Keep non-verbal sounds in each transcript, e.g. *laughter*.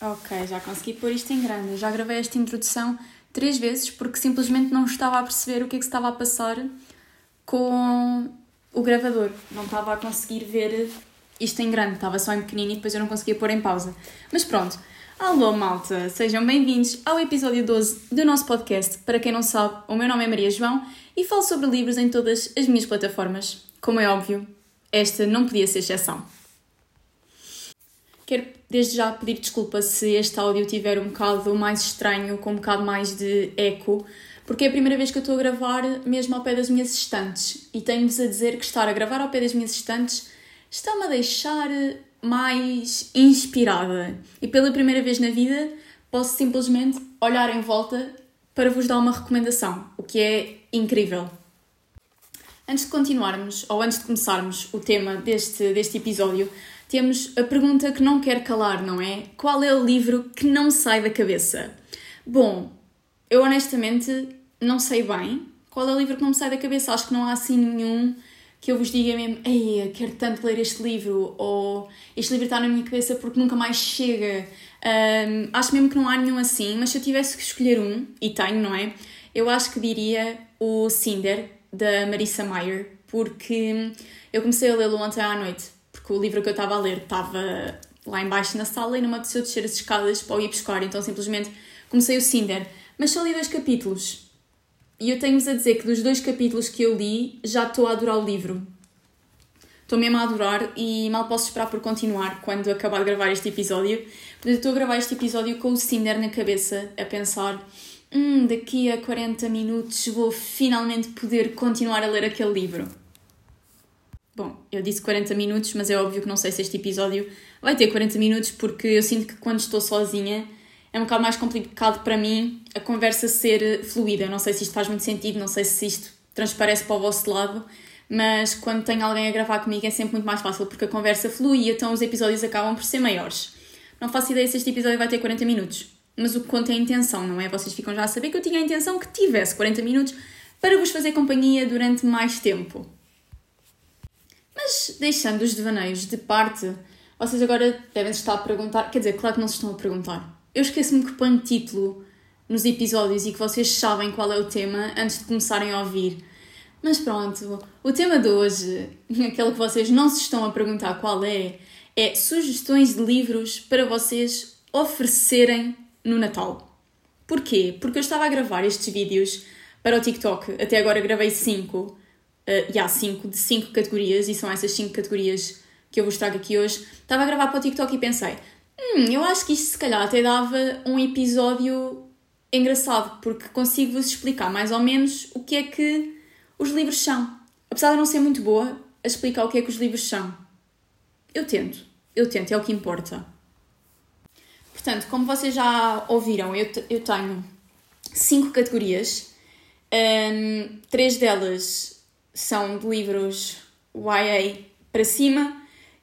Ok, já consegui pôr isto em grande. Já gravei esta introdução três vezes porque simplesmente não estava a perceber o que é que se estava a passar com o gravador. Não estava a conseguir ver isto em grande, estava só em pequenino e depois eu não conseguia pôr em pausa. Mas pronto. Alô, malta! Sejam bem-vindos ao episódio 12 do nosso podcast. Para quem não sabe, o meu nome é Maria João e falo sobre livros em todas as minhas plataformas. Como é óbvio, esta não podia ser exceção. Quero desde já pedir desculpa se este áudio tiver um bocado mais estranho, com um bocado mais de eco, porque é a primeira vez que eu estou a gravar mesmo ao pé das minhas estantes e tenho-vos a dizer que estar a gravar ao pé das minhas estantes está-me a deixar mais inspirada e pela primeira vez na vida posso simplesmente olhar em volta para vos dar uma recomendação, o que é incrível. Antes de continuarmos, ou antes de começarmos o tema deste, deste episódio, temos a pergunta que não quer calar, não é? Qual é o livro que não sai da cabeça? Bom, eu honestamente não sei bem qual é o livro que não me sai da cabeça. Acho que não há assim nenhum que eu vos diga mesmo, ei, quero tanto ler este livro, ou este livro está na minha cabeça porque nunca mais chega. Um, acho mesmo que não há nenhum assim, mas se eu tivesse que escolher um, e tenho, não é? Eu acho que diria o Cinder, da Marissa Meyer, porque eu comecei a lê-lo ontem à noite porque o livro que eu estava a ler estava lá embaixo na sala e não me apeteceu descer as escadas para o ir buscar, então simplesmente comecei o Cinder. Mas só li dois capítulos. E eu tenho-vos a dizer que dos dois capítulos que eu li, já estou a adorar o livro. Estou mesmo a adorar e mal posso esperar por continuar quando acabar de gravar este episódio. Portanto, estou a gravar este episódio com o Cinder na cabeça, a pensar: hum, daqui a 40 minutos vou finalmente poder continuar a ler aquele livro. Bom, eu disse 40 minutos, mas é óbvio que não sei se este episódio vai ter 40 minutos, porque eu sinto que quando estou sozinha é um bocado mais complicado para mim a conversa ser fluida. Não sei se isto faz muito sentido, não sei se isto transparece para o vosso lado, mas quando tenho alguém a gravar comigo é sempre muito mais fácil, porque a conversa flui e então os episódios acabam por ser maiores. Não faço ideia se este episódio vai ter 40 minutos, mas o que conta é a intenção, não é? Vocês ficam já a saber que eu tinha a intenção que tivesse 40 minutos para vos fazer companhia durante mais tempo. Mas deixando os devaneios de parte, vocês agora devem estar a perguntar. Quer dizer, claro que não se estão a perguntar. Eu esqueço-me que ponho título nos episódios e que vocês sabem qual é o tema antes de começarem a ouvir. Mas pronto, o tema de hoje, *laughs* aquele que vocês não se estão a perguntar qual é, é sugestões de livros para vocês oferecerem no Natal. Porquê? Porque eu estava a gravar estes vídeos para o TikTok, até agora gravei 5 uh, e há cinco, de cinco categorias, e são essas cinco categorias que eu vos trago aqui hoje. Estava a gravar para o TikTok e pensei, hum, eu acho que isto se calhar até dava um episódio engraçado, porque consigo-vos explicar mais ou menos o que é que os livros são. Apesar de não ser muito boa a explicar o que é que os livros são. Eu tento, eu tento, é o que importa. Portanto, como vocês já ouviram, eu, eu tenho cinco categorias. Um, três delas são de livros YA para cima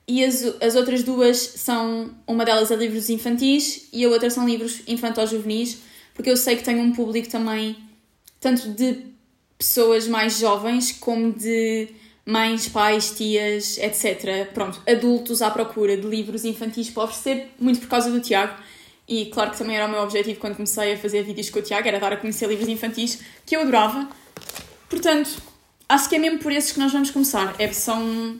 e as, as outras duas são, uma delas é livros infantis e a outra são livros infantos-juvenis, porque eu sei que tenho um público também, tanto de pessoas mais jovens como de mães, pais, tias, etc. Pronto, adultos à procura de livros infantis para oferecer, muito por causa do Tiago. E claro que também era o meu objetivo quando comecei a fazer vídeos com o Tiago, era dar a conhecer livros infantis que eu adorava. Portanto, acho que é mesmo por esses que nós vamos começar. É, são...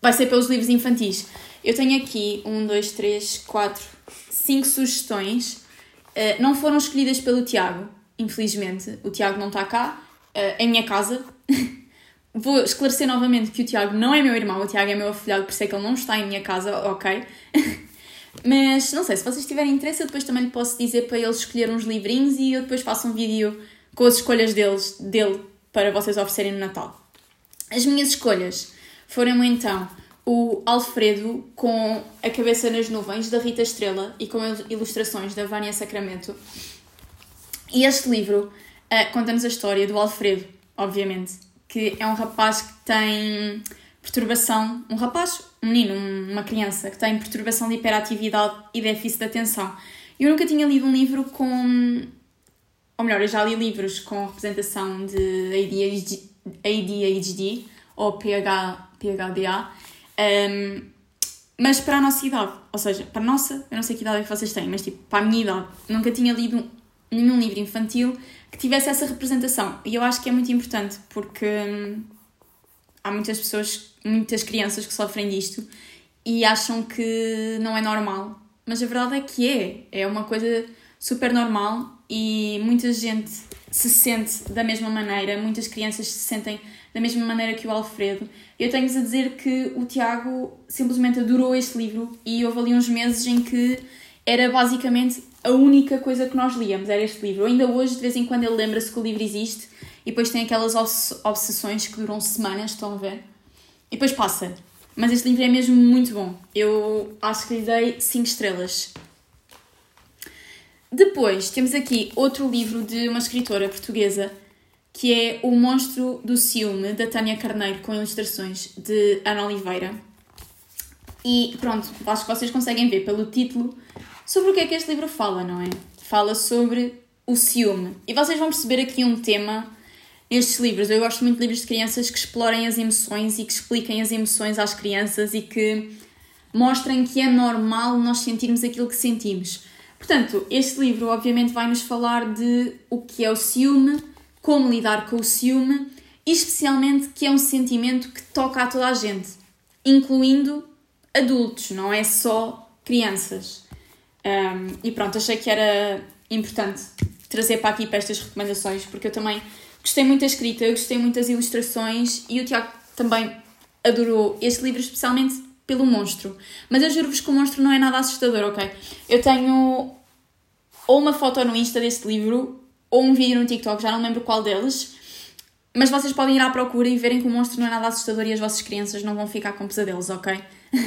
Vai ser pelos livros infantis. Eu tenho aqui um, dois, três, quatro, cinco sugestões. Uh, não foram escolhidas pelo Tiago, infelizmente. O Tiago não está cá, uh, em minha casa. *laughs* Vou esclarecer novamente que o Tiago não é meu irmão, o Tiago é meu afilhado, por isso é que ele não está em minha casa, ok? *laughs* Mas não sei, se vocês tiverem interesse, eu depois também lhe posso dizer para ele escolher uns livrinhos e eu depois faço um vídeo com as escolhas deles, dele para vocês oferecerem no Natal. As minhas escolhas foram então o Alfredo com a cabeça nas nuvens da Rita Estrela e com ilustrações da Vânia Sacramento. E este livro uh, conta-nos a história do Alfredo, obviamente, que é um rapaz que tem perturbação, um rapaz, um menino, uma criança que tem perturbação de hiperatividade e déficit de atenção. Eu nunca tinha lido um livro com ou melhor, eu já li livros com representação de ADHD, ADHD ou PH, PHDA um, mas para a nossa idade, ou seja, para a nossa, eu não sei que idade é que vocês têm, mas tipo, para a minha idade, nunca tinha lido nenhum livro infantil que tivesse essa representação. E eu acho que é muito importante porque hum, há muitas pessoas, muitas crianças que sofrem disto e acham que não é normal. Mas a verdade é que é. É uma coisa super normal e muita gente se sente da mesma maneira, muitas crianças se sentem da mesma maneira que o Alfredo. Eu tenho-vos a dizer que o Tiago simplesmente adorou este livro e houve ali uns meses em que era basicamente a única coisa que nós líamos, era este livro. Ainda hoje, de vez em quando, ele lembra-se que o livro existe e depois tem aquelas obsessões que duram semanas, estão a ver? E depois passa. Mas este livro é mesmo muito bom. Eu acho que lhe dei 5 estrelas. Depois temos aqui outro livro de uma escritora portuguesa que é O Monstro do Ciúme, da Tânia Carneiro, com ilustrações de Ana Oliveira. E pronto, acho que vocês conseguem ver pelo título sobre o que é que este livro fala, não é? Fala sobre o ciúme. E vocês vão perceber aqui um tema nestes livros. Eu gosto muito de livros de crianças que explorem as emoções e que expliquem as emoções às crianças e que mostrem que é normal nós sentirmos aquilo que sentimos. Portanto, este livro obviamente vai nos falar de o que é o ciúme, como lidar com o ciúme e especialmente que é um sentimento que toca a toda a gente, incluindo adultos, não é só crianças. Um, e pronto, achei que era importante trazer para aqui para estas recomendações, porque eu também gostei muito da escrita, gostei muito das ilustrações e o Tiago também adorou este livro, especialmente pelo monstro. Mas eu juro-vos que o monstro não é nada assustador, ok? Eu tenho ou uma foto no Insta deste livro ou um vídeo no TikTok, já não lembro qual deles. Mas vocês podem ir à procura e verem que o monstro não é nada assustador e as vossas crianças não vão ficar com pesadelos, ok? *laughs*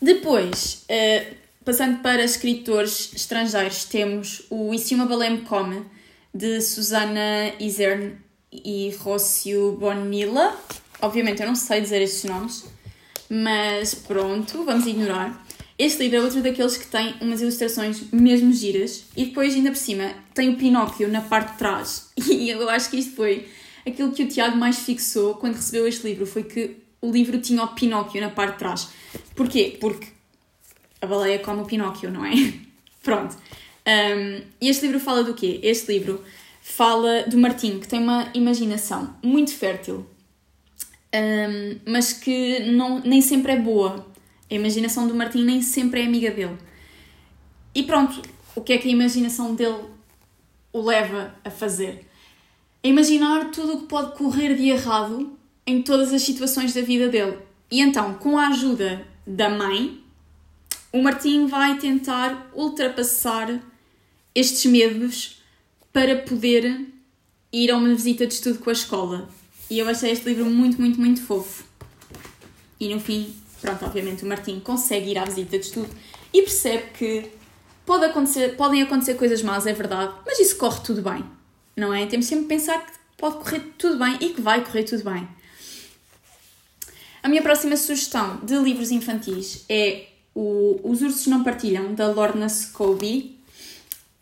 Depois, uh, passando para escritores estrangeiros, temos o E se uma baleia me come, de Susana Isern e Rócio Bonilla. Obviamente eu não sei dizer estes nomes, mas pronto, vamos ignorar. Este livro é outro daqueles que tem umas ilustrações mesmo giras e depois, ainda por cima, tem o Pinóquio na parte de trás. *laughs* E eu acho que isto foi aquilo que o Tiago mais fixou quando recebeu este livro: foi que o livro tinha o Pinóquio na parte de trás. Porquê? Porque a baleia come o Pinóquio, não é? *laughs* Pronto. Um, e este livro fala do quê? Este livro fala do Martim, que tem uma imaginação muito fértil, um, mas que não, nem sempre é boa. A imaginação do Martim nem sempre é amiga dele. E pronto, o que é que a imaginação dele o leva a fazer? A imaginar tudo o que pode correr de errado em todas as situações da vida dele. E então, com a ajuda da mãe, o Martim vai tentar ultrapassar estes medos para poder ir a uma visita de estudo com a escola. E eu achei este livro muito, muito, muito fofo. E no fim, pronto, obviamente o Martim consegue ir à visita de estudo e percebe que pode acontecer, podem acontecer coisas más, é verdade, mas isso corre tudo bem, não é? Temos sempre que pensar que pode correr tudo bem e que vai correr tudo bem. A minha próxima sugestão de livros infantis é o Os Ursos Não Partilham, da Lorna Scobie.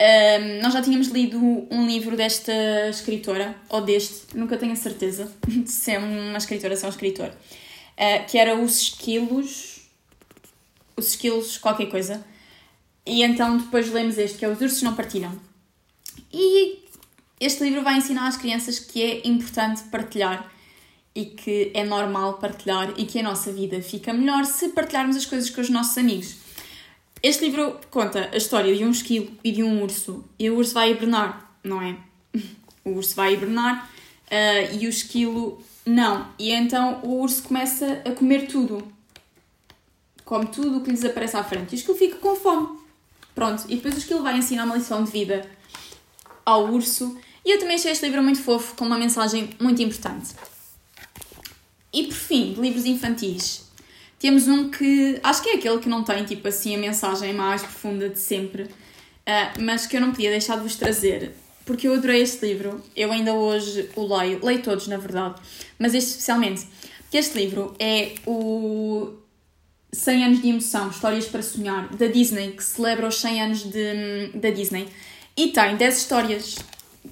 Um, nós já tínhamos lido um livro desta escritora, ou deste, nunca tenho a certeza *laughs* se é uma escritora ou se é um escritor, uh, que era Os Esquilos, Os Esquilos qualquer coisa. E então depois lemos este, que é Os Ursos Não Partilham. E este livro vai ensinar às crianças que é importante partilhar e que é normal partilhar e que a nossa vida fica melhor se partilharmos as coisas com os nossos amigos. Este livro conta a história de um esquilo e de um urso, e o urso vai hibernar, não é? *laughs* O urso vai hibernar uh, e o esquilo não. E então o urso começa a comer tudo. Come tudo o que lhes aparece à frente. E o esquilo fica com fome. Pronto. E depois o esquilo vai ensinar uma lição de vida ao urso. E eu também achei este livro muito fofo, com uma mensagem muito importante. E por fim, de livros infantis, temos um que acho que é aquele que não tem tipo assim a mensagem mais profunda de sempre, uh, mas que eu não podia deixar de vos trazer, porque eu adorei este livro, eu ainda hoje o leio, leio todos na verdade, mas este especialmente, porque este livro é o 100 anos de emoção, histórias para sonhar, da Disney, que celebra os 100 anos de, da Disney, e tem 10 histórias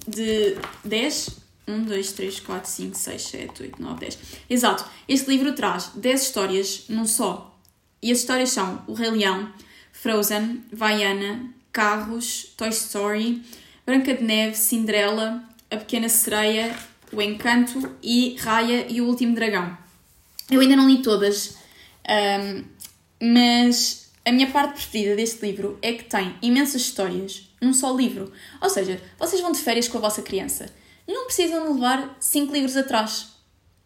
de 10 1, 2, 3, 4, 5, 6, 7, 8, 9, 10. Exato. Este livro traz 10 histórias num só. E as histórias são O Rei Leão, Frozen, Vaiana, Carros, Toy Story, Branca de Neve, Cinderela, A Pequena Sereia, O Encanto e Raya e o Último Dragão. Eu ainda não li todas, um, mas a minha parte preferida deste livro é que tem imensas histórias num só livro. Ou seja, vocês vão de férias com a vossa criança. Não precisam levar 5 livros atrás,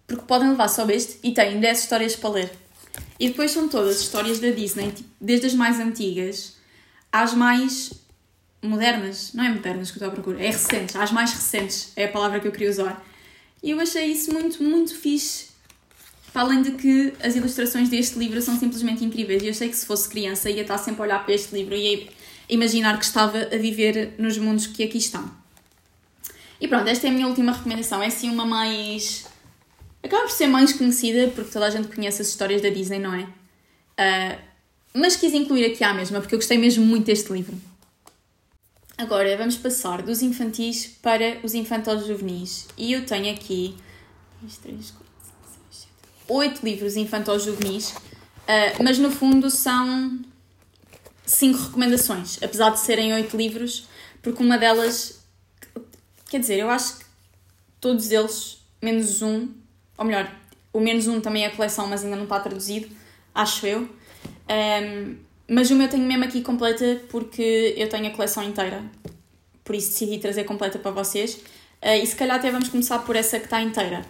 porque podem levar só este e têm 10 histórias para ler. E depois são todas histórias da Disney, tipo, desde as mais antigas às mais modernas. Não é modernas que eu estou à procura, é recentes, às mais recentes, é a palavra que eu queria usar. E eu achei isso muito, muito fixe. Para além de que as ilustrações deste livro são simplesmente incríveis. E eu sei que se fosse criança ia estar sempre a olhar para este livro e ia imaginar que estava a viver nos mundos que aqui estão. E pronto, esta é a minha última recomendação. É assim uma mais. Acaba por ser mais conhecida porque toda a gente conhece as histórias da Disney, não é? Uh, mas quis incluir aqui à mesma porque eu gostei mesmo muito deste livro. Agora vamos passar dos infantis para os infantos juvenis. E eu tenho aqui. 2, 3, 4, 8 livros infantos juvenis, uh, mas no fundo são 5 recomendações, apesar de serem 8 livros, porque uma delas, quer dizer, eu acho que todos eles, menos um, ou melhor, o menos um também é a coleção, mas ainda não está traduzido, acho eu. Um, mas o meu tenho mesmo aqui completa porque eu tenho a coleção inteira. Por isso decidi trazer completa para vocês. Uh, e se calhar até vamos começar por essa que está inteira.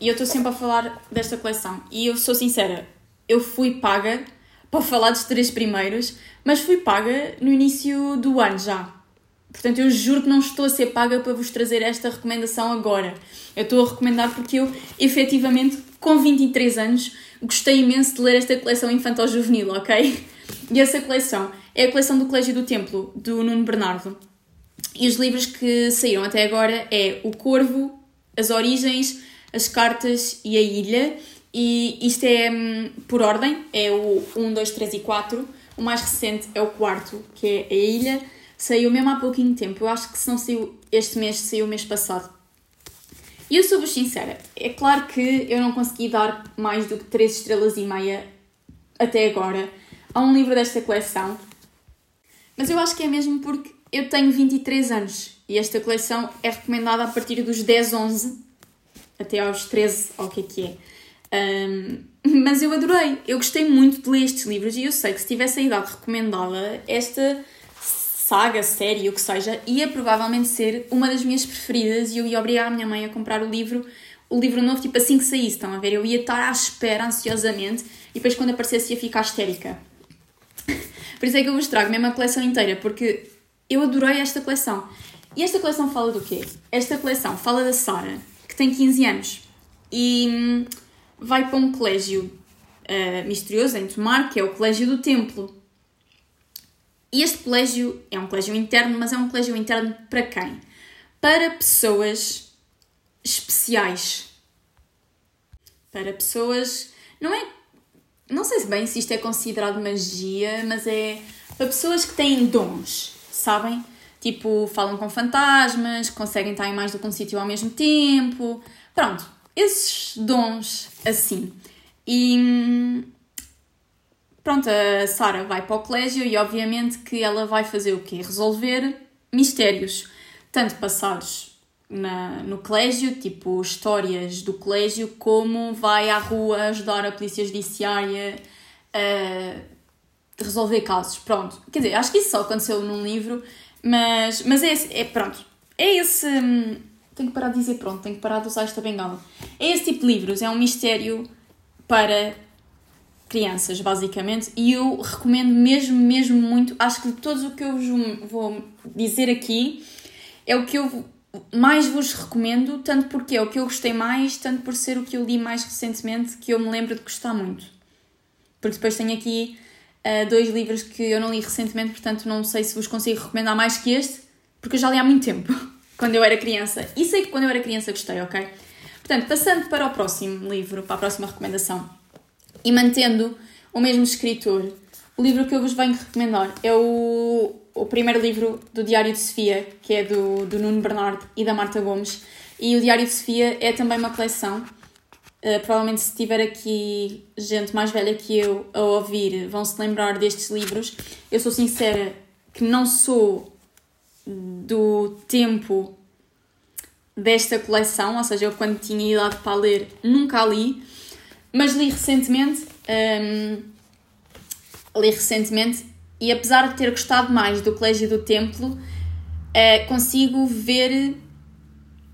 E eu estou sempre a falar desta coleção. E eu sou sincera, eu fui paga *laughs* para falar dos três primeiros, mas fui paga no início do ano já. Portanto, eu juro que não estou a ser paga para vos trazer esta recomendação agora. Eu estou a recomendar porque eu, efetivamente, com 23 anos, gostei imenso de ler esta coleção infantil-juvenil, ok? E essa coleção é a coleção do Colégio do Templo, do Nuno Bernardo. E os livros que saíram até agora é O Corvo, As Origens, as cartas e a ilha. E isto é hum, por ordem, é o 1, 2, 3 e 4. O mais recente é o quarto, que é a ilha. Saiu mesmo há pouquinho tempo. Eu acho que se não saiu este mês, saiu o mês passado. E eu sou-vos sincera, é claro que eu não consegui dar mais do que 3 estrelas e meia até agora a um livro desta coleção. Mas eu acho que é mesmo porque eu tenho 23 anos e esta coleção é recomendada a partir dos 10, 11 até aos 13, ou o que é que é. Um, *laughs* mas eu adorei, eu gostei muito de ler estes livros e eu sei que se tivesse a idade recomendada, esta saga, série, o que seja, ia provavelmente ser uma das minhas preferidas e eu ia obrigar a minha mãe a comprar o livro, o livro novo, tipo assim que saísse, estão a ver? Eu ia estar à espera ansiosamente e depois quando aparecesse ia ficar histérica. *laughs* Por isso é que eu vos trago mesmo a coleção inteira, porque eu adorei esta coleção. E esta coleção fala do quê? Esta coleção fala da Sara, que tem 15 anos e hum, vai para um colégio uh, misterioso em Tomar, que é o Colégio do Templo. E este colégio é um colégio interno, mas é um colégio interno para quem? Para pessoas especiais. Para pessoas. Não é. Não sei se bem se isto é considerado magia, mas é para pessoas que têm dons, sabem? Tipo, falam com fantasmas, conseguem estar em mais do que um sítio ao mesmo tempo. Pronto, esses dons assim. E pronto, a Sara vai para o colégio e obviamente que ela vai fazer o quê? Resolver mistérios, tanto passados na, no colégio, tipo histórias do colégio, como vai à rua ajudar a polícia judiciária a resolver casos. Pronto, quer dizer, acho que isso só aconteceu num livro, mas, mas é, esse, é pronto. É esse. Hum, tenho que parar de dizer pronto, tenho que parar de usar esta bengala. É esse tipo de livros, é um mistério para crianças, basicamente, e eu recomendo mesmo, mesmo muito. Acho que de todos o que eu vos vou dizer aqui é o que eu mais vos recomendo, tanto porque é o que eu gostei mais, tanto por ser o que eu li mais recentemente, que eu me lembro de gostar muito. Porque depois tenho aqui uh, dois livros que eu não li recentemente, portanto não sei se vos consigo recomendar mais que este, porque eu já li há muito tempo, *laughs* quando eu era criança. E sei que quando eu era criança gostei, ok? Portanto, passando para o próximo livro, para a próxima recomendação, e mantendo o mesmo escritor, o livro que eu vos venho recomendar é o, o primeiro livro do Diário de Sofia, que é do, do Nuno Bernardo e da Marta Gomes. E o Diário de Sofia é também uma coleção. Uh, provavelmente, se tiver aqui gente mais velha que eu a ouvir, vão se lembrar destes livros. Eu sou sincera que não sou do tempo desta coleção, ou seja, eu quando tinha idade para ler nunca a li, mas li recentemente. Um, li recentemente e apesar de ter gostado mais do Colégio do Templo, uh, consigo ver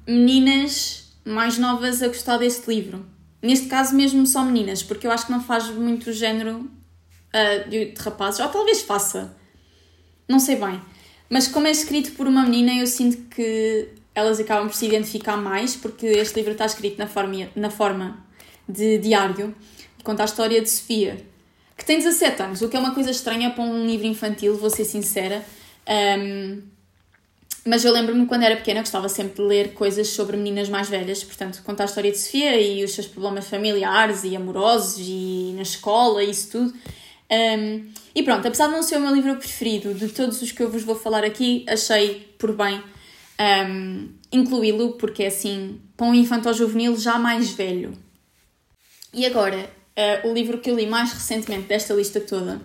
meninas mais novas a gostar deste livro. Neste caso, mesmo só meninas, porque eu acho que não faz muito género uh, de, de rapazes, ou talvez faça, não sei bem. Mas como é escrito por uma menina, eu sinto que elas acabam por se identificar mais, porque este livro está escrito na forma, na forma de diário e conta a história de Sofia, que tem 17 anos, o que é uma coisa estranha para um livro infantil, vou ser sincera. Um, mas eu lembro-me quando era pequena, gostava sempre de ler coisas sobre meninas mais velhas, portanto, contar a história de Sofia e os seus problemas familiares e amorosos e na escola e isso tudo. Um, e pronto, apesar de não ser o meu livro preferido de todos os que eu vos vou falar aqui, achei por bem um, incluí-lo, porque é assim, para um infanto juvenil já mais velho. E agora, uh, o livro que eu li mais recentemente desta lista toda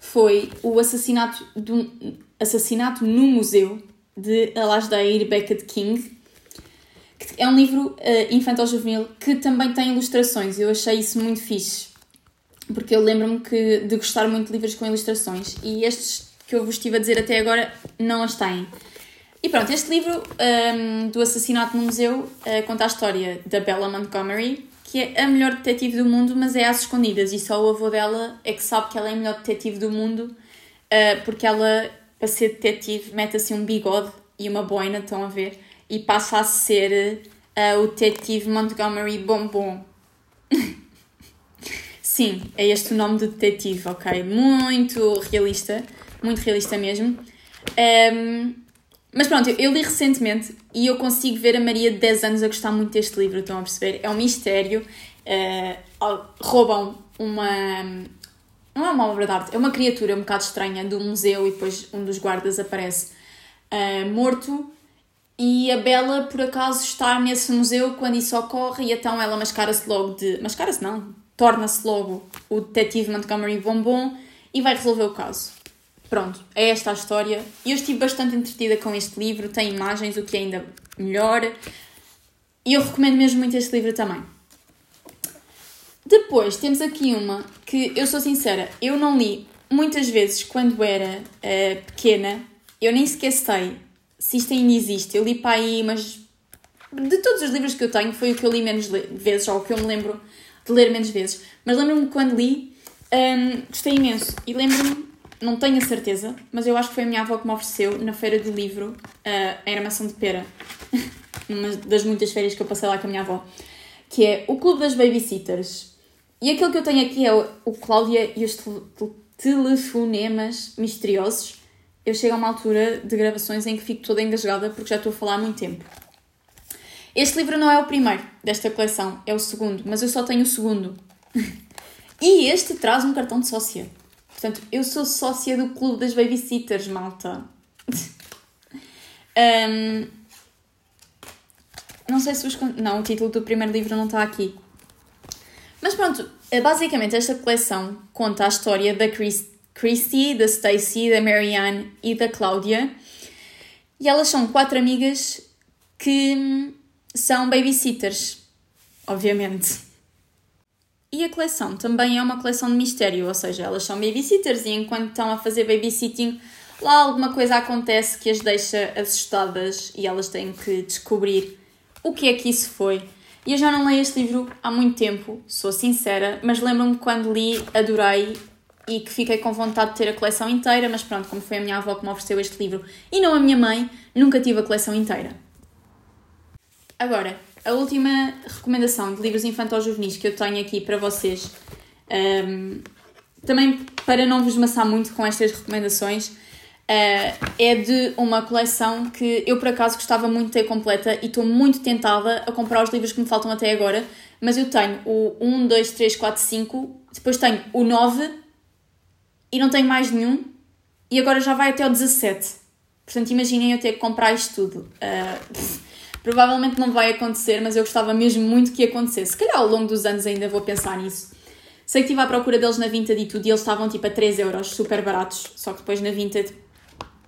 foi O Assassinato, do, Assassinato no Museu, de Alasdair Beckett King, que é um livro uh, infantil-juvenil que também tem ilustrações. Eu achei isso muito fixe, porque eu lembro-me de gostar muito de livros com ilustrações e estes que eu vos estive a dizer até agora não as têm. E pronto, este livro um, do assassinato no museu uh, conta a história da Bella Montgomery, que é a melhor detetive do mundo, mas é às escondidas, e só o avô dela é que sabe que ela é a melhor detetive do mundo, uh, porque ela, para ser detetive, mete assim um bigode e uma boina, estão a ver, e passa a ser uh, o detetive Montgomery Bombom. *laughs* Sim, é este o nome do detetive, ok? Muito realista, muito realista mesmo. Um, mas pronto, eu li recentemente e eu consigo ver a Maria de 10 anos a gostar muito deste livro, estão a perceber? É um mistério. Uh, roubam uma. Não é uma obra de arte, é uma criatura um bocado estranha do museu e depois um dos guardas aparece uh, morto. E a Bela, por acaso, está nesse museu quando isso ocorre e então ela mascara-se logo de. Mascara-se não, torna-se logo o detetive Montgomery Bombom e vai resolver o caso. Pronto, é esta a história. Eu estive bastante entretida com este livro, tem imagens, o que é ainda melhor. E eu recomendo mesmo muito este livro também. Depois temos aqui uma que eu sou sincera, eu não li muitas vezes quando era uh, pequena, eu nem sequer sei se isto ainda existe. Eu li para aí, mas de todos os livros que eu tenho, foi o que eu li menos vezes, ou o que eu me lembro de ler menos vezes. Mas lembro-me quando li, um, gostei imenso. E lembro-me não tenho a certeza, mas eu acho que foi a minha avó que me ofereceu na feira do livro uh, a armação de pera, *laughs* numa das muitas férias que eu passei lá com a minha avó, que é o Clube das Babysitters. E aquilo que eu tenho aqui é o, o Cláudia e os telefonemas misteriosos. Eu chego a uma altura de gravações em que fico toda engasgada porque já estou a falar há muito tempo. Este livro não é o primeiro desta coleção, é o segundo, mas eu só tenho o segundo. *laughs* e este traz um cartão de sócia. Portanto, eu sou sócia do clube das babysitters, malta. *laughs* um, não sei se os. Não, o título do primeiro livro não está aqui. Mas pronto, eh, basicamente esta coleção conta a história da Chris, Christy, da Stacy, da Marianne e da Cláudia. E elas são quatro amigas que são babysitters, obviamente. E a coleção também é uma coleção de mistério, ou seja, elas são babysitters e enquanto estão a fazer babysitting, lá alguma coisa acontece que as deixa assustadas e elas têm que descobrir o que é que isso foi. E eu já não leio este livro há muito tempo, sou sincera, mas lembro-me quando li, adorei e que fiquei com vontade de ter a coleção inteira, mas pronto, como foi a minha avó que me ofereceu este livro e não a minha mãe, nunca tive a coleção inteira. Agora, a última recomendação de livros infantis juvenis que eu tenho aqui para vocês, um, também para não vos maçar muito com estas recomendações, uh, é de uma coleção que eu por acaso gostava muito de ter completa e estou muito tentada a comprar os livros que me faltam até agora, mas eu tenho o 1, 2, 3, 4, 5, depois tenho o 9 e não tenho mais nenhum, e agora já vai até o 17. Portanto, imaginem eu ter que comprar isto tudo. Uh, Provavelmente não vai acontecer, mas eu gostava mesmo muito que acontecesse. Se calhar ao longo dos anos ainda vou pensar nisso. Sei que estive à procura deles na Vinted e tudo, e eles estavam tipo a 3 euros, super baratos. Só que depois na Vinted,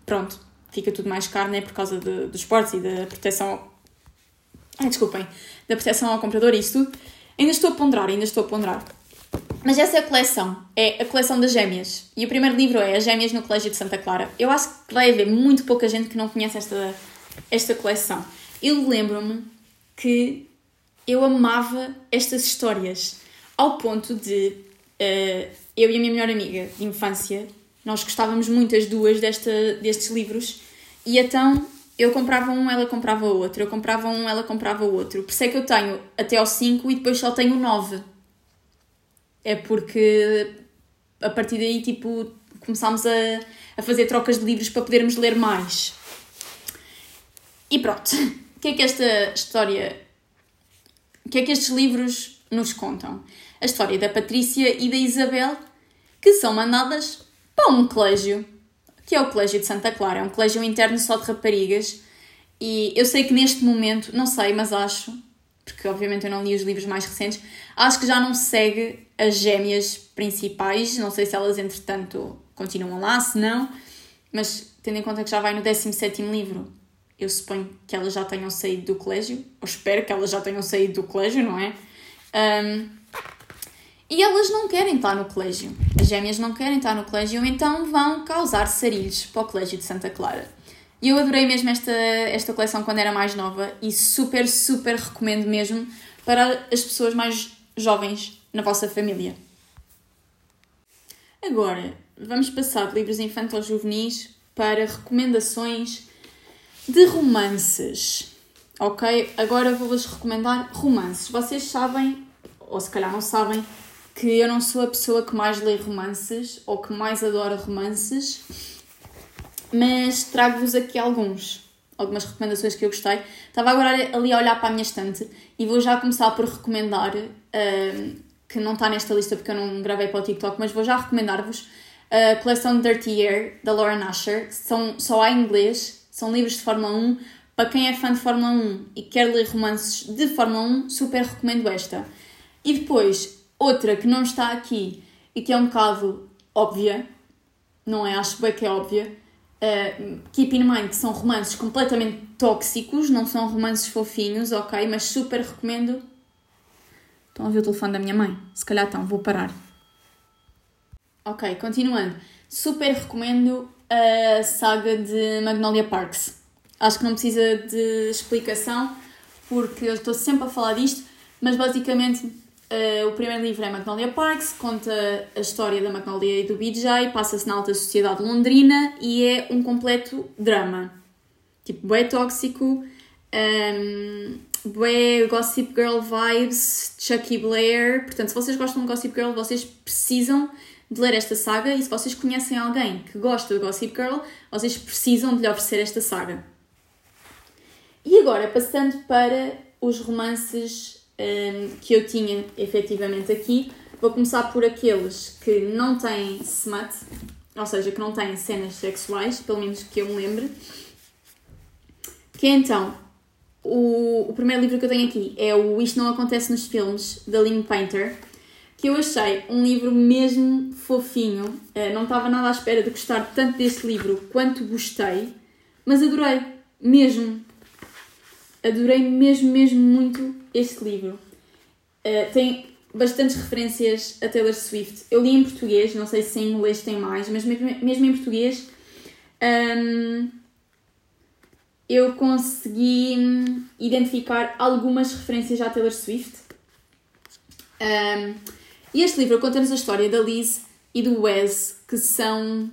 pronto, fica tudo mais caro, né? Por causa de, dos esportes e da proteção. Ai, desculpem. Da proteção ao comprador e isso. Ainda estou a ponderar, ainda estou a ponderar. Mas essa é a coleção, é a coleção das gêmeas. E o primeiro livro é As Gêmeas no Colégio de Santa Clara. Eu acho que vai haver muito pouca gente que não conhece esta, esta coleção. Eu lembro-me que eu amava estas histórias, ao ponto de uh, eu e a minha melhor amiga de infância, nós gostávamos muito as duas desta, destes livros, e então eu comprava um, ela comprava outro, eu comprava um, ela comprava outro. Por isso é que eu tenho até ao 5 e depois só tenho 9 é porque a partir daí, tipo, começámos a, a fazer trocas de livros para podermos ler mais. E pronto, o que é que esta história. O que é que estes livros nos contam? A história da Patrícia e da Isabel, que são mandadas para um colégio, que é o Colégio de Santa Clara. É um colégio interno só de raparigas. E eu sei que neste momento, não sei, mas acho porque obviamente eu não li os livros mais recentes, acho que já não segue as gêmeas principais. Não sei se elas, entretanto, continuam lá, se não, mas tendo em conta que já vai no 17 livro, eu suponho que elas já tenham saído do colégio, ou espero que elas já tenham saído do colégio, não é? Um, e elas não querem estar no colégio. As gêmeas não querem estar no colégio, então vão causar sarilhos para o colégio de Santa Clara. E eu adorei mesmo esta, esta coleção quando era mais nova e super, super recomendo mesmo para as pessoas mais jovens na vossa família. Agora, vamos passar de livros infantis juvenis para recomendações de romances. Ok? Agora vou-vos recomendar romances. Vocês sabem, ou se calhar não sabem, que eu não sou a pessoa que mais lê romances ou que mais adora romances mas trago-vos aqui alguns, algumas recomendações que eu gostei. Estava agora ali a olhar para a minha estante e vou já começar por recomendar, uh, que não está nesta lista porque eu não gravei para o TikTok, mas vou já recomendar-vos a coleção Dirty Air da Laura Nasher, que são só em inglês, são livros de Fórmula 1. Para quem é fã de Fórmula 1 e quer ler romances de Fórmula 1, super recomendo esta. E depois, outra que não está aqui e que é um bocado óbvia, não é? Acho bem que é óbvia, Uh, keep in mind que são romances completamente tóxicos, não são romances fofinhos, ok? Mas super recomendo. Estão a ouvir o telefone da minha mãe? Se calhar estão, vou parar. Ok, continuando. Super recomendo a saga de Magnolia Parks. Acho que não precisa de explicação, porque eu estou sempre a falar disto, mas basicamente Uh, o primeiro livro é Magnolia Parks, conta a história da Magnolia e do BJ, passa-se na alta sociedade londrina e é um completo drama. Tipo, bué tóxico, um, ehm, bué Gossip Girl vibes, Chucky Blair. Portanto, se vocês gostam de Gossip Girl, vocês precisam de ler esta saga e se vocês conhecem alguém que gosta de Gossip Girl, vocês precisam de lhe oferecer esta saga. E agora, passando para os romances um, que eu tinha efetivamente aqui. Vou começar por aqueles que não têm smut, ou seja, que não têm cenas sexuais, pelo menos que eu me lembre. Que é então, o, o primeiro livro que eu tenho aqui é o Isto Não Acontece nos Filmes, da Lynn Painter, que eu achei um livro mesmo fofinho. Uh, não estava nada à espera de gostar tanto deste livro quanto gostei, mas adorei, mesmo. Adorei mesmo, mesmo muito este livro. Uh, tem bastantes referências a Taylor Swift. Eu li em português, não sei se em inglês tem mais, mas mesmo, em português um, eu consegui identificar algumas referências à Taylor Swift. Um, e este livro conta-nos a história da Liz e do Wes, que são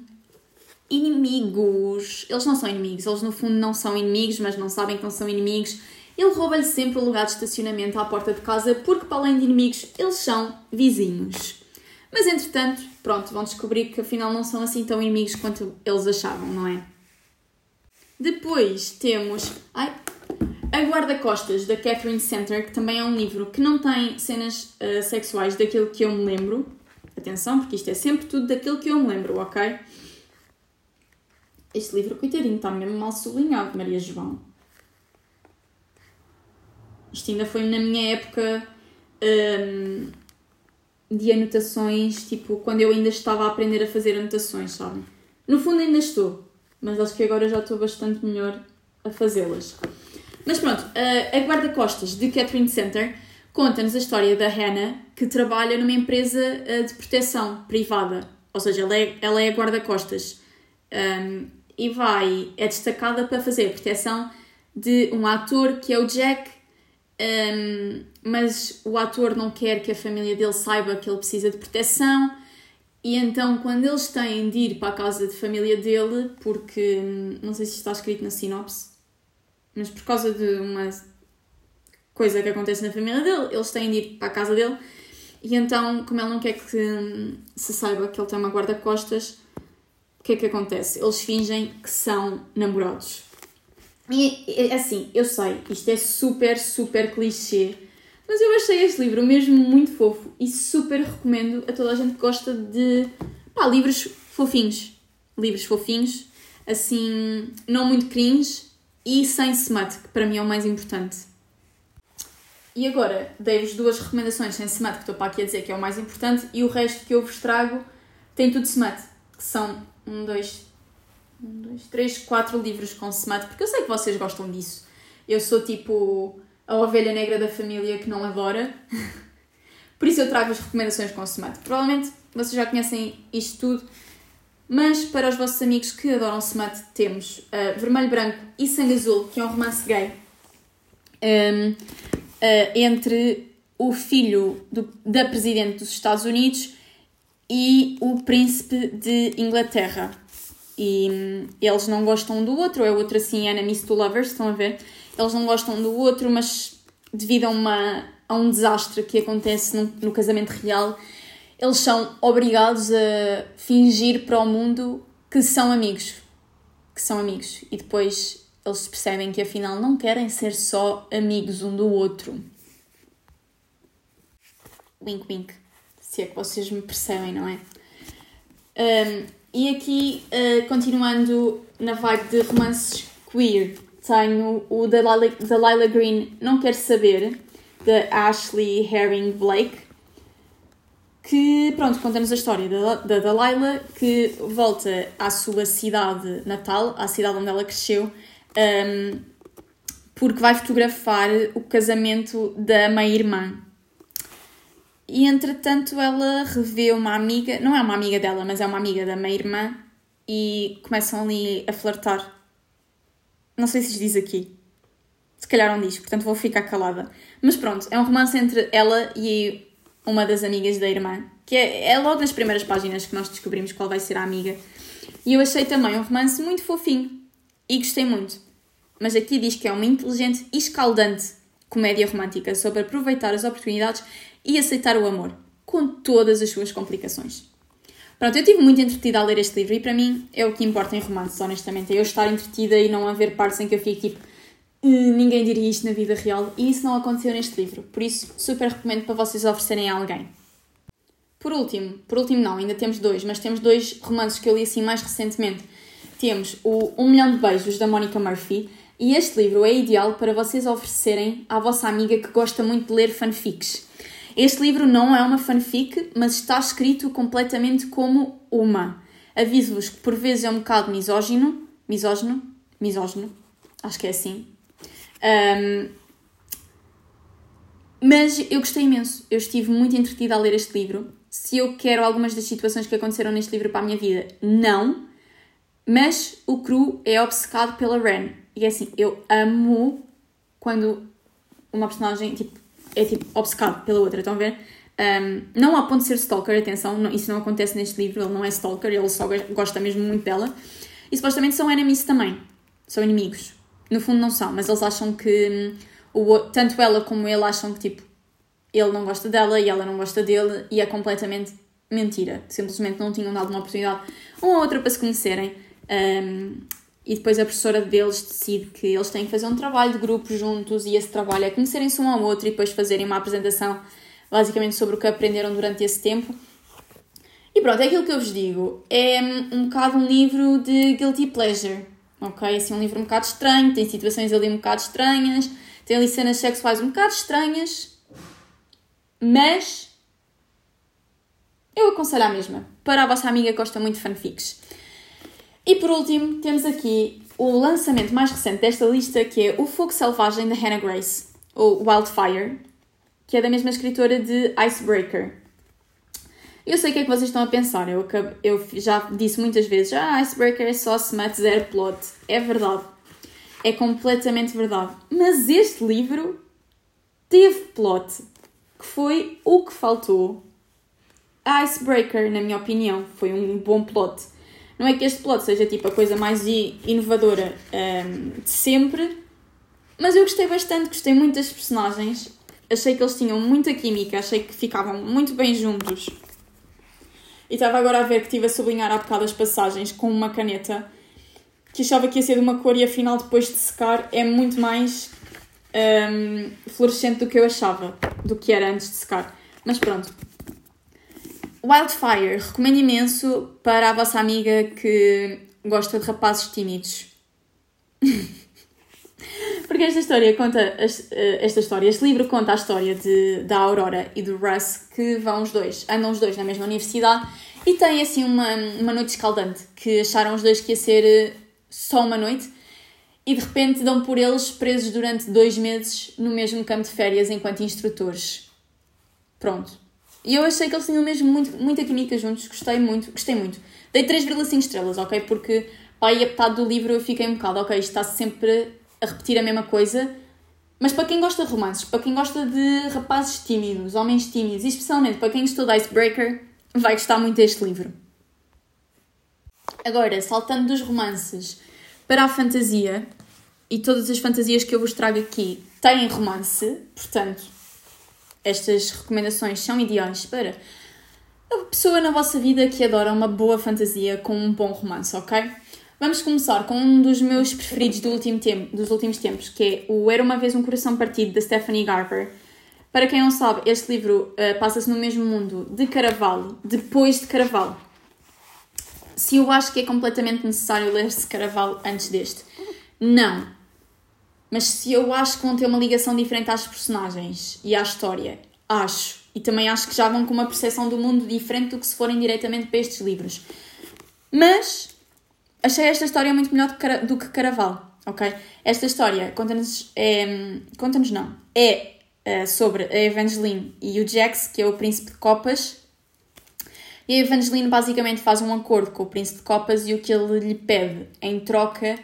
inimigos. Eles não são inimigos, eles no fundo não são inimigos, mas não sabem que não são inimigos. Ele rouba-lhe sempre o lugar de estacionamento à porta de casa porque, para além de inimigos, eles são vizinhos. Mas entretanto, pronto, vão descobrir que afinal não são assim tão inimigos quanto eles achavam, não é? Depois temos ai, A Guarda-Costas, da Catherine Center, que também é um livro que não tem cenas uh, sexuais daquilo que eu me lembro. Atenção, porque isto é sempre tudo daquilo que eu me lembro, ok? Este livro, coitadinho, está mesmo mal sublinhado, Maria João. Isto ainda foi na minha época hum, de anotações, tipo, quando eu ainda estava a aprender a fazer anotações, sabem? No fundo ainda estou, mas acho que agora já estou bastante melhor a fazê-las. Mas pronto, a guarda-costas de Catherine Center conta-nos a história da Hannah, que trabalha numa empresa eh, de proteção privada, ou seja, ela é, ela é guarda-costas um, e vai, é destacada para fazer a proteção de um ator que é o Jack, um, mas o ator não quer que a família dele saiba que ele precisa de proteção. E então, quando eles têm de ir para a casa de família dele, porque hum, não sei se está escrito na sinopse, mas por causa de uma coisa que acontece na família dele, eles têm de ir para a casa dele. E então, como ele não quer que se saiba que ele tem uma guarda-costas, o que é que acontece? Eles fingem que são namorados. E assim, eu sei, isto é super, super clichê, mas eu achei este livro mesmo muito fofo e super recomendo a toda a gente que gosta de pá, livros fofinhos. Livros fofinhos, assim, não muito cringe e sem smut, que para mim é o mais importante. E agora dei-vos duas recomendações sem smut, que estou para aqui a dizer que é o mais importante, e o resto que eu vos trago tem tudo smut, que são um, dois, um, dois, três, quatro livros com smut, porque eu sei que vocês gostam disso. Eu sou tipo a ovelha negra da família que não adora. *laughs* Por isso eu trago as recomendações com smut. Provavelmente vocês já conhecem isto tudo, mas para os vossos amigos que adoram smut, temos uh, Vermelho Branco e Sangue Azul, que é um romance gay. Um, uh, entre o filho do, da presidente dos Estados Unidos e o príncipe de Inglaterra. E um, eles não gostam do outro, é outro assim, enemies to lovers, estão a ver? eles não gostam do outro, mas devido a, uma, a um desastre que acontece no, no casamento real, eles são obrigados a fingir para o mundo que são amigos. Que são amigos. E depois eles percebem que afinal não querem ser só amigos um do outro. Wink, wink. Se é que vocês me percebem, não é? Um, e aqui, uh, continuando na vibe de romances queer, tenho o da Lila Green Não Quer Saber, da Ashley Herring Blake, que, pronto, conta-nos a história da, da Delilah, que volta à sua cidade natal, à cidade onde ela cresceu, um, porque vai fotografar o casamento da meia-irmã. E, entretanto, ela revê uma amiga, não é uma amiga dela, mas é uma amiga da meia-irmã, e começam ali a flertar não sei se se diz aqui. Se calhar não diz, portanto vou ficar calada. Mas pronto, é um romance entre ela e uma das amigas da irmã, que é, é logo nas primeiras páginas que nós descobrimos qual vai ser a amiga. E eu achei também um romance muito fofinho e gostei muito. Mas aqui diz que é uma inteligente e escaldante comédia romântica sobre aproveitar as oportunidades e aceitar o amor, com todas as suas complicações. Pronto, eu estive muito entretida a ler este livro e para mim é o que importa em romances, honestamente. É eu estar entretida e não haver partes em que eu fico tipo, ninguém diria isto na vida real e isso não aconteceu neste livro. Por isso, super recomendo para vocês oferecerem a alguém. Por último, por último não, ainda temos dois, mas temos dois romances que eu li assim mais recentemente. Temos o Um Milhão de Beijos, da Monica Murphy, e este livro é ideal para vocês oferecerem à vossa amiga que gosta muito de ler fanfics. Este livro não é uma fanfic, mas está escrito completamente como uma. Aviso-vos que por vezes é um bocado misógino. Misógino? Misógino. Acho que é assim. Um, mas eu gostei imenso. Eu estive muito entretida a ler este livro. Se eu quero algumas das situações que aconteceram neste livro para a minha vida, não. Mas o Cru é obcecado pela Ren. E é assim, eu amo quando uma personagem, tipo, é tipo obcecado pela outra, estão a ver? Um, não a ponto de ser stalker, atenção, não, isso não acontece neste livro, ele não é stalker, ele só gosta mesmo muito dela. E supostamente são enemies também, são inimigos. No fundo não são, mas eles acham que hum, o, tanto ela como ele acham que tipo ele não gosta dela e ela não gosta dele e é completamente mentira. Simplesmente não tinham dado uma oportunidade uma ou outra para se conhecerem. Um, e depois a professora deles decide que eles têm que fazer um trabalho de grupo juntos e esse trabalho é conhecerem-se um ao outro e depois fazerem uma apresentação basicamente sobre o que aprenderam durante esse tempo. E pronto, é aquilo que eu vos digo. É um bocado um livro de guilty pleasure, ok? Assim, um livro um bocado estranho, tem situações ali um bocado estranhas, Tem ali cenas sexuais um bocado estranhas, mas eu aconselho a mesma. Para a vossa amiga que gosta muito de fanfics. E por último, temos aqui o lançamento mais recente desta lista, que é O Fogo Selvagem da Hannah Grace, ou Wildfire, que é da mesma escritora de Icebreaker. Eu sei o que é que vocês estão a pensar, eu, eu já disse muitas vezes, ah, Icebreaker é só smut, zero plot. É verdade. É completamente verdade. Mas este livro teve plot, que foi o que faltou. A Icebreaker, na minha opinião, foi um bom plot. Não é que este plot seja tipo a coisa mais inovadora um, de sempre, mas eu gostei bastante, gostei muito das personagens. Achei que eles tinham muita química, achei que ficavam muito bem juntos. E estava agora a ver que estive a sublinhar há bocado as passagens com uma caneta que achava que ia ser de uma cor e afinal depois de secar é muito mais um, fluorescente do que eu achava, do que era antes de secar. Mas pronto. Wildfire, recomendo imenso para a vossa amiga que gosta de rapazes tímidos. *laughs* Porque esta história conta, eh, esta história, este livro conta a história de, da Aurora e do Russ que vão os dois, andam os dois na mesma universidade e têm assim uma, uma noite escaldante que acharam os dois que ia ser eh, só uma noite e de repente dão por eles presos durante dois meses no mesmo campo de férias enquanto instrutores. Pronto. E eu achei que eles tinham mesmo muito, muita química juntos, gostei muito, gostei muito. Dei 3,5 estrelas, ok? Porque pá, aí a metade do livro eu fiquei um bocado, ok, isto está sempre a repetir a mesma coisa. Mas para quem gosta de romances, para quem gosta de rapazes tímidos, homens tímidos, e especialmente para quem gostou Icebreaker, vai gostar muito deste livro. Agora, saltando dos romances para a fantasia, e todas as fantasias que eu vos trago aqui têm romance, portanto, estas recomendações são ideais para a pessoa na vossa vida que adora uma boa fantasia com um bom romance, ok? Vamos começar com um dos meus preferidos do último tempo, dos últimos tempos, que é o Era Uma Vez um Coração Partido, da Stephanie Garber. Para quem não sabe, este livro uh, passa-se no mesmo mundo de Carvalho, depois de Carvalho. Se eu acho que é completamente necessário ler-se Carvalho antes deste. Não. Mas se eu acho que vão ter uma ligação diferente às personagens e à história, acho. E também acho que já vão com uma percepção do mundo diferente do que se forem diretamente para estes livros. Mas achei esta história muito melhor do que, Caraval, ok? Esta história conta-nos, é, conta-nos não, é, é sobre a Evangeline e o Jax, que é o príncipe de copas, e a Evangeline basicamente faz um acordo com o príncipe de copas e o que ele lhe pede em troca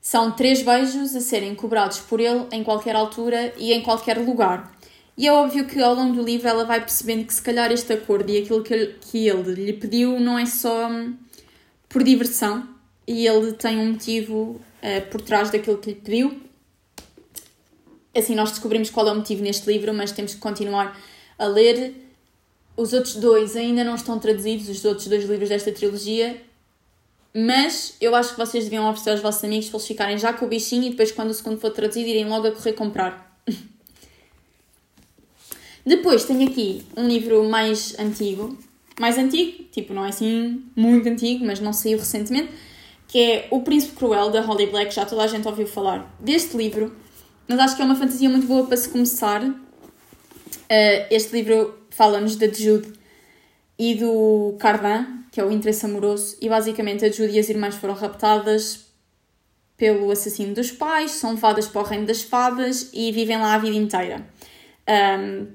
são três beijos a serem cobrados por ele em qualquer altura e em qualquer lugar. E é óbvio que ao longo do livro ela vai percebendo que se calhar este acordo e aquilo que, que ele lhe pediu não é só hum, por diversão, e ele tem um motivo uh, por trás daquilo que lhe pediu. Assim, nós descobrimos qual é o motivo neste livro, mas temos que continuar a ler. Os outros dois ainda não estão traduzidos, os outros dois livros desta trilogia, mas eu acho que vocês deviam oferecer aos vossos amigos para eles ficarem já com o bichinho e depois, quando o segundo for traduzido, irem logo a correr comprar. *laughs* depois tenho aqui um livro mais antigo, mais antigo, tipo, não é assim muito antigo, mas não saiu recentemente, que é O Príncipe Cruel, da Holly Black, já toda a gente ouviu falar deste livro, mas acho que é uma fantasia muito boa para se começar. Uh, este livro fala-nos da Jude e do Cardan, que é o interesse amoroso, e basicamente a Jude e as irmãs foram raptadas pelo assassino dos pais, são levadas para o reino das fadas e vivem lá a vida inteira. Um,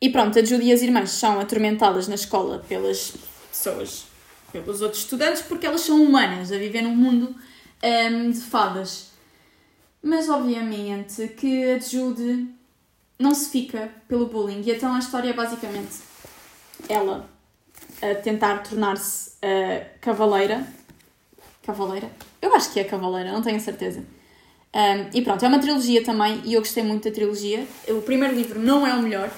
e pronto, a Jude e as irmãs são atormentadas na escola pelas pessoas pelos outros estudantes porque elas são humanas a viver num mundo um, de fadas. Mas obviamente que a Jude não se fica pelo bullying e então a história é basicamente ela a tentar tornar-se uh, cavaleira. Cavaleira? Eu acho que é cavaleira, não tenho certeza. Um, e pronto, é uma trilogia também e eu gostei muito da trilogia. O primeiro livro não é o melhor.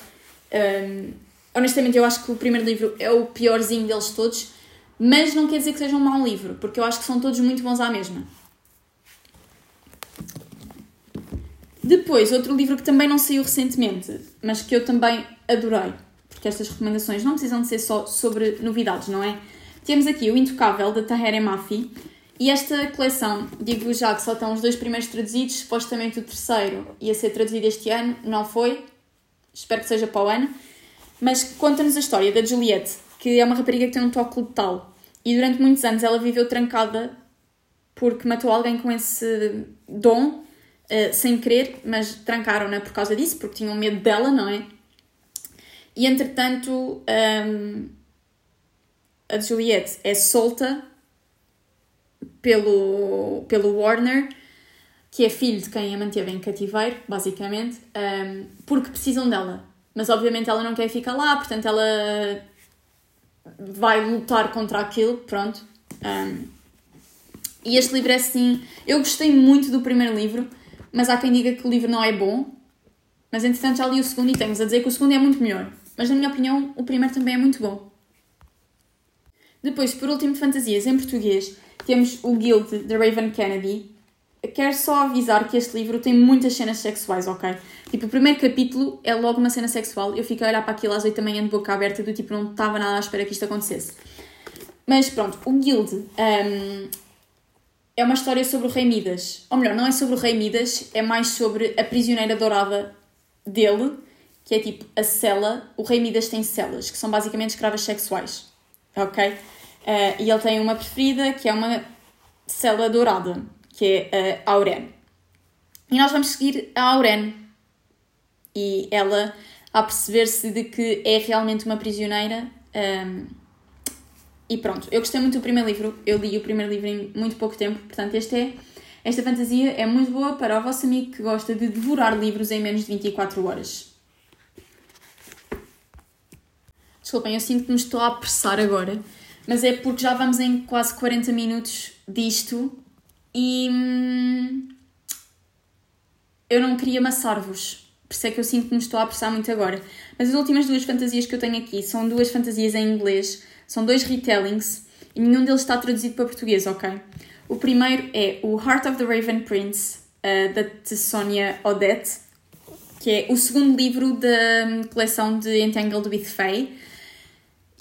Um, honestamente, eu acho que o primeiro livro é o piorzinho deles todos mas não quer dizer que seja um mau livro, porque eu acho que são todos muito bons à mesma. Depois, outro livro que também não saiu recentemente, mas que eu também adorei, porque estas recomendações não precisam de ser só sobre novidades, não é? Temos aqui o Intocável, da Tahereh Mafi, E esta coleção, digo já que só estão os dois primeiros traduzidos, supostamente o terceiro ia ser traduzido este ano, não foi. Espero que seja para o ano. Mas conta-nos a história da Juliette, que é uma rapariga que tem um toque letal. E durante muitos anos ela viveu trancada porque matou alguém com esse dom, uh, sem querer, mas trancaram-na por causa disso, porque tinham medo dela, não é? E entretanto, um, a Juliette é solta pelo, pelo Warner, que é filho de quem a manteve em cativeiro, basicamente, um, porque precisam dela. Mas obviamente ela não quer ficar lá, portanto ela vai lutar contra aquilo, pronto. Um, e este livro é assim. Eu gostei muito do primeiro livro, mas há quem diga que o livro não é bom. Mas entretanto já li o segundo e tenho-vos a dizer que o segundo é muito melhor. Mas na minha opinião, o primeiro também é muito bom. Depois, por último, de fantasias em português, temos o Guild de Raven Kennedy. Quero só avisar que este livro tem muitas cenas sexuais, ok? Tipo, o primeiro capítulo é logo uma cena sexual. Eu fiquei a olhar para aquilo às 8 da manhã de boca aberta, do tipo, não estava nada à espera que isto acontecesse. Mas pronto, o Guild um, é uma história sobre o Rei Midas. Ou melhor, não é sobre o Rei Midas, é mais sobre a prisioneira dourada dele, que é tipo a cela. O Rei Midas tem celas, que são basicamente escravas sexuais. Ok? Uh, e ele tem uma preferida, que é uma cela dourada, que é a Auren. E nós vamos seguir a Auren. E ela a perceber-se de que é realmente uma prisioneira. Um, e pronto, eu gostei muito do primeiro livro, eu li o primeiro livro em muito pouco tempo, portanto, este é, esta fantasia é muito boa para o vosso amigo que gosta de devorar livros em menos de 24 horas. Desculpem, eu sinto que me estou a apressar agora, mas é porque já vamos em quase 40 minutos disto e hum, eu não queria amassar-vos. Por isso é que eu sinto que me estou a apressar muito agora. Mas as últimas duas fantasias que eu tenho aqui são duas fantasias em inglês são dois retellings e nenhum deles está traduzido para português, ok? O primeiro é o Heart of the Raven Prince, uh, da Sonia Odette, que é o segundo livro da hum, coleção de Entangled with Faye.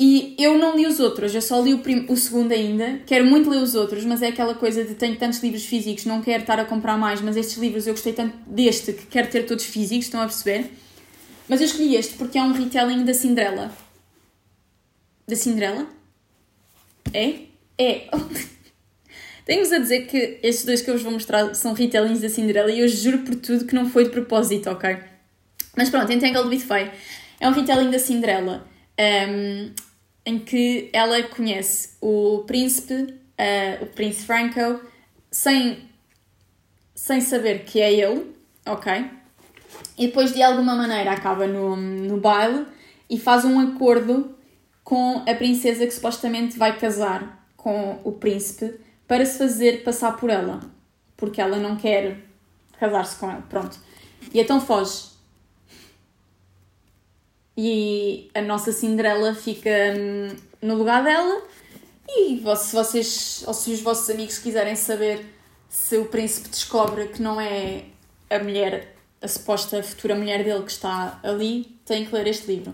E eu não li os outros, eu só li o, o, segundo ainda. Quero muito ler os outros, mas é aquela coisa de tenho tantos livros físicos, não quero estar a comprar mais, mas estes livros eu gostei tanto deste que quero ter todos físicos, estão a perceber? Mas eu escolhi este porque é um retelling da Cinderela da Cinderela? É? É. *laughs* Tenho-vos a dizer que estes dois que eu vos vou mostrar são retellings da Cinderela e eu juro por tudo que não foi de propósito, ok? Mas pronto, Entangled with Faye é um retelling da Cinderela um, em que ela conhece o príncipe, uh, o príncipe Franco, sem, sem saber que é ele, ok? E depois de alguma maneira acaba no, no baile e faz um acordo com a princesa que supostamente vai casar com o príncipe para se fazer passar por ela, porque ela não quer casar-se com ele. Pronto. E então foge. E a nossa Cinderela fica hum, no lugar dela. E se vocês, ou se os vossos amigos quiserem saber se o príncipe descobre que não é a mulher, a suposta futura mulher dele que está ali, têm que ler este livro.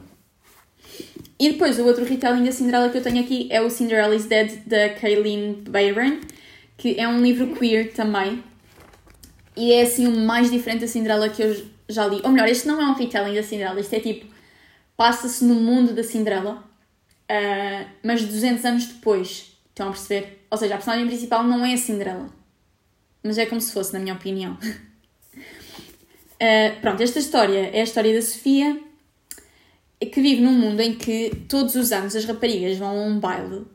E depois o outro retelling da Cinderela que eu tenho aqui é o Cinderella is Dead da Kaylin Byron, que é um livro queer também. E é assim o mais diferente da Cinderela que eu já li. Ou melhor, este não é um retelling da Cinderela, isto é tipo, passa-se no mundo da Cinderela, uh, mas 200 anos depois. Estão a perceber? Ou seja, a personagem principal não é a Cinderela, mas é como se fosse, na minha opinião. Uh, *laughs* pronto, esta história é a história da Sofia, que vive num mundo em que todos os anos as raparigas vão a um baile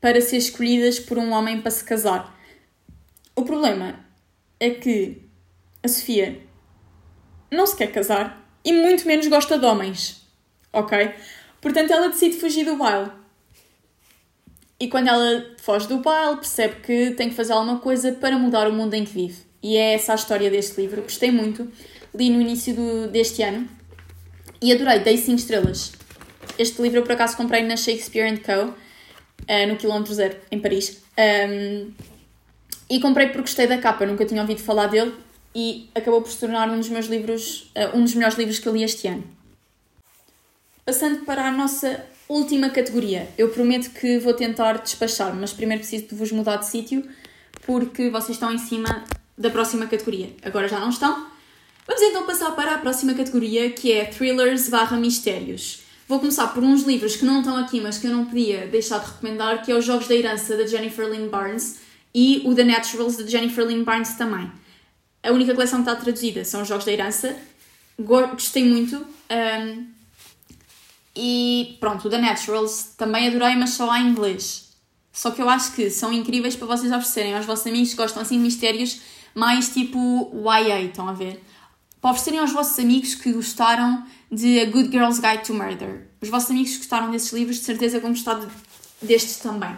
para ser escolhidas por um homem para se casar. O problema é que a Sofia não se quer casar e muito menos gosta de homens, ok? Portanto, ela decide fugir do baile. E quando ela foge do baile, percebe que tem que fazer alguma coisa para mudar o mundo em que vive. E é essa a história deste livro. Gostei muito. Li no início do, deste ano e adorei, dei 5 estrelas. Este livro eu por acaso comprei na Shakespeare Co. Uh, no quilómetro zero, em Paris. Um, e comprei porque gostei da capa, nunca tinha ouvido falar dele e acabou por se tornar um dos meus livros, uh, um dos melhores livros que eu li este ano. Passando para a nossa última categoria, eu prometo que vou tentar despachar, mas primeiro preciso de vos mudar de sítio porque vocês estão em cima da próxima categoria. Agora já não estão. Vamos então passar para a próxima categoria, que é thrillers barra mistérios. Vou começar por uns livros que não estão aqui, mas que eu não podia deixar de recomendar, que é Os Jogos da Herança, da Jennifer Lynn Barnes, e o The Naturals, da Jennifer Lynn Barnes também. A única coleção que está traduzida são Os Jogos da Herança. Gostei muito. Um, e pronto, o The Naturals também adorei, mas só em inglês. Só que eu acho que são incríveis para vocês oferecerem aos vossos amigos que gostam assim de mistérios mais tipo YA, estão a ver? Para oferecerem aos vossos amigos que gostaram de A Good Girl's Guide to Murder. Os vossos amigos que gostaram desses livros, de certeza vão gostar destes também.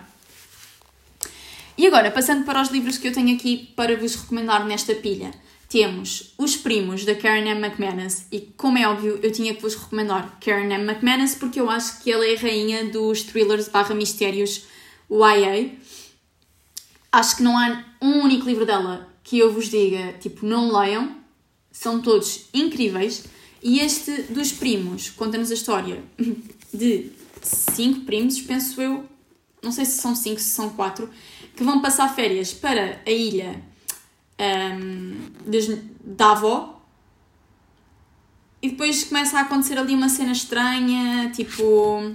E agora, passando para os livros que eu tenho aqui para vos recomendar nesta pilha. Temos Os Primos, da Karen M. McManus, e como é óbvio, eu tinha que vos recomendar Karen M. McManus porque eu acho que ela é a rainha dos thrillers barra mistérios YA. Acho que não há um único livro dela que eu vos diga, tipo, não leiam. São todos incríveis. E este dos primos conta-nos a história *laughs* de cinco primos, penso eu, não sei se são cinco, se são quatro, que vão passar férias para a ilha um, da avó e depois começa a acontecer ali uma cena estranha, tipo.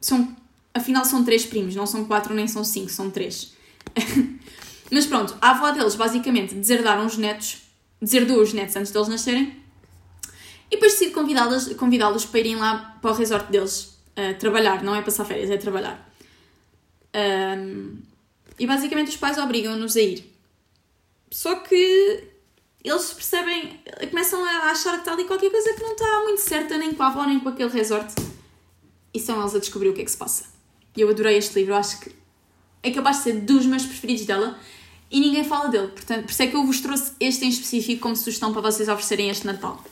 São, afinal são três primos, não são quatro nem são cinco, são três. *laughs* Mas pronto, a avó deles basicamente deserdaram os netos, deserdou os netos antes deles nascerem e depois decide convidá-los convidá para irem lá para o resort deles uh, trabalhar, não é passar férias, é trabalhar. Um, e basicamente os pais obrigam-nos a ir. Só que eles percebem, começam a achar que está ali qualquer coisa que não está muito certa, nem com a avó, nem com aquele resort. E são eles a descobrir o que é que se passa. E eu adorei este livro, acho que é capaz de ser dos meus preferidos dela e ninguém fala dele. Portanto, por isso é que eu vos trouxe este em específico como sugestão para vocês oferecerem este Natal.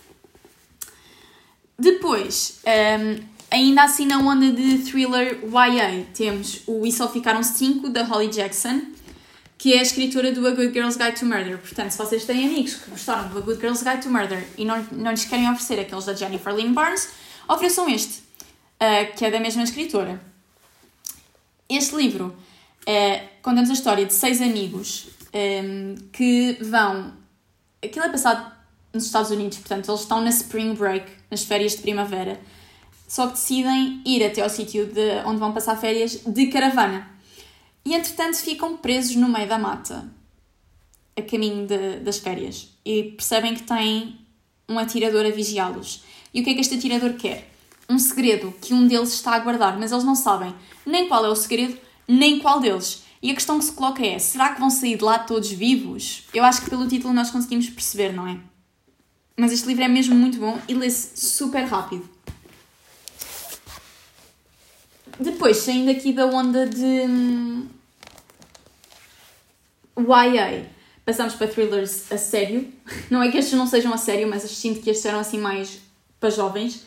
Depois, um, ainda assim na onda de thriller YA, temos o E Só Ficaram 5, da Holly Jackson que é a escritora do A Good Girl's Guide to Murder. Portanto, se vocês têm amigos que gostaram do A Good Girl's Guide to Murder e não, não lhes querem oferecer aqueles da Jennifer Lynn Barnes, ofereçam este, uh, que é da mesma escritora. Este livro uh, conta-nos a história de seis amigos um, ehm, que vão. Aquilo é passado nos Estados Unidos, portanto, eles estão na Spring Break, nas férias de primavera, só que decidem ir até ao sítio onde vão passar férias de caravana. E entretanto ficam presos no meio da mata, a caminho de, das férias, e percebem que têm um atirador a vigiá-los. E o que é que este atirador quer? Um segredo que um deles está a guardar, mas eles não sabem nem qual é o segredo, nem qual deles. E a questão que se coloca é: será que vão sair de lá todos vivos? Eu acho que pelo título nós conseguimos perceber, não é? Mas este livro é mesmo muito bom e lê-se super rápido. Depois, saindo aqui da onda de hum, YA, passamos para thrillers a sério. *laughs* Não é que estes não sejam a sério, mas sinto que estes eram assim mais para jovens.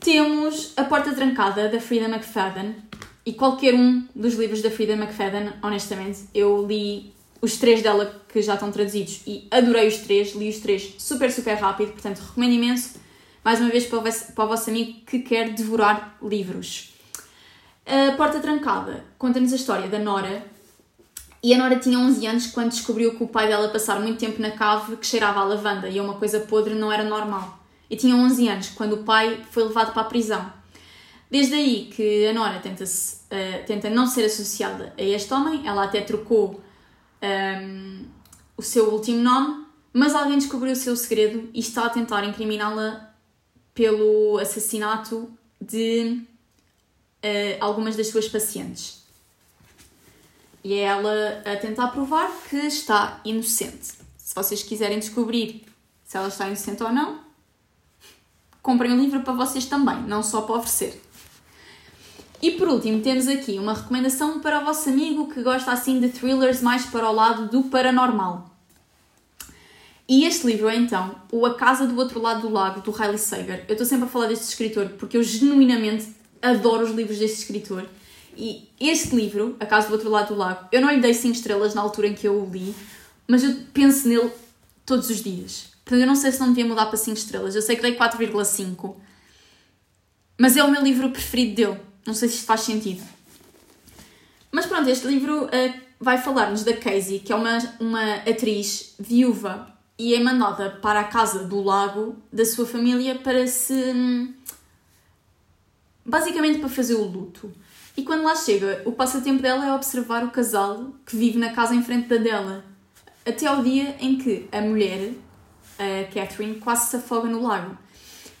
Temos A Porta Trancada, da Frida McFadden. E qualquer um dos livros da Frida McFadden, honestamente, eu li os três dela que já estão traduzidos e adorei os três, li os três super, super rápido, portanto recomendo imenso, mais uma vez para o, para o vosso amigo que quer devorar livros. A Porta Trancada conta-nos a história da Nora. E a Nora tinha 11 anos quando descobriu que o pai dela passar muito tempo na cave que cheirava a lavanda e uma coisa podre não era normal. E tinha 11 anos quando o pai foi levado para a prisão. Desde aí que a Nora tenta, uh, tenta não ser associada a este homem, ela até trocou um, ehm, o seu último nome, mas alguém descobriu o seu segredo e está a tentar incriminá-la pelo assassinato de uh, algumas das suas pacientes. E é ela a tentar provar que está inocente. Se vocês quiserem descobrir se ela está inocente ou não, comprem o um livro para vocês também, não só para oferecer. E por último, temos aqui uma recomendação para o vosso amigo que gosta assim de thrillers mais para o lado do paranormal. E este livro é então O A Casa do Outro Lado do Lago, do Riley Sager. Eu estou sempre a falar deste escritor porque eu genuinamente adoro os livros deste escritor. E este livro, A Casa do Outro Lado do Lago, eu não lhe dei 5 estrelas na altura em que eu o li, mas eu penso nele todos os dias. Portanto, eu não sei se não devia mudar para 5 estrelas. Eu sei que dei 4,5. Mas é o meu livro preferido dele. Não sei se isto faz sentido. Mas pronto. este livro uh, vai falar-nos da Casey, que é uma, uma atriz viúva e é mandada para a casa do lago da sua família para se. Basicamente para fazer o luto. E quando lá chega, o passatempo dela é observar o casal que vive na casa em frente da dela, até ao dia em que a mulher, a Catherine, quase se afoga no lago.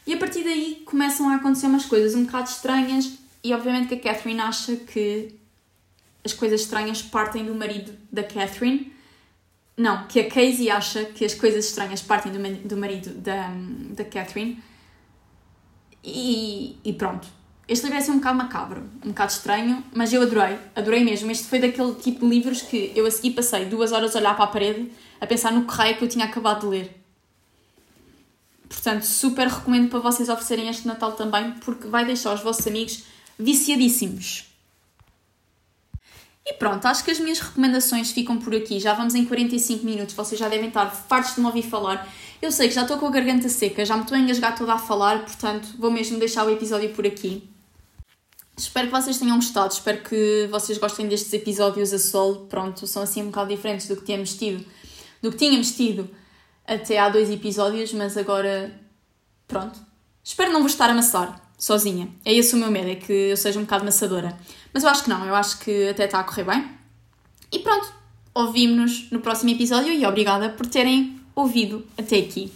E a partir daí começam a acontecer umas coisas um bocado estranhas, e obviamente que a Catherine acha que as coisas estranhas partem do marido da Catherine. Não, que a Casey acha que as coisas estranhas partem do, do marido da, da Catherine. E, e pronto. Este livro é assim um bocado macabro, um bocado estranho, mas eu adorei, adorei mesmo. Este foi daquele tipo de livros que eu a seguir passei duas horas a olhar para a parede a pensar no correio que eu tinha acabado de ler. Portanto, super recomendo para vocês oferecerem este Natal também, porque vai deixar os vossos amigos viciadíssimos. E pronto, acho que as minhas recomendações ficam por aqui. Já vamos em 45 minutos, vocês já devem estar fartos de me ouvir falar. Eu sei que já estou com a garganta seca, já me estou a engasgar toda a falar, portanto vou mesmo deixar o episódio por aqui. Espero que vocês tenham gostado, espero que vocês gostem destes episódios a solo. Pronto, são assim um bocado diferentes do que tínhamos tido, do que tínhamos tido até há dois episódios, mas agora pronto. Espero não vos estar a amassar sozinha. É esse o meu medo, é que eu seja um bocado amassadora. Mas eu acho que não, eu acho que até está a correr bem. E pronto, ouvimos-nos no próximo episódio e obrigada por terem ouvido até aqui.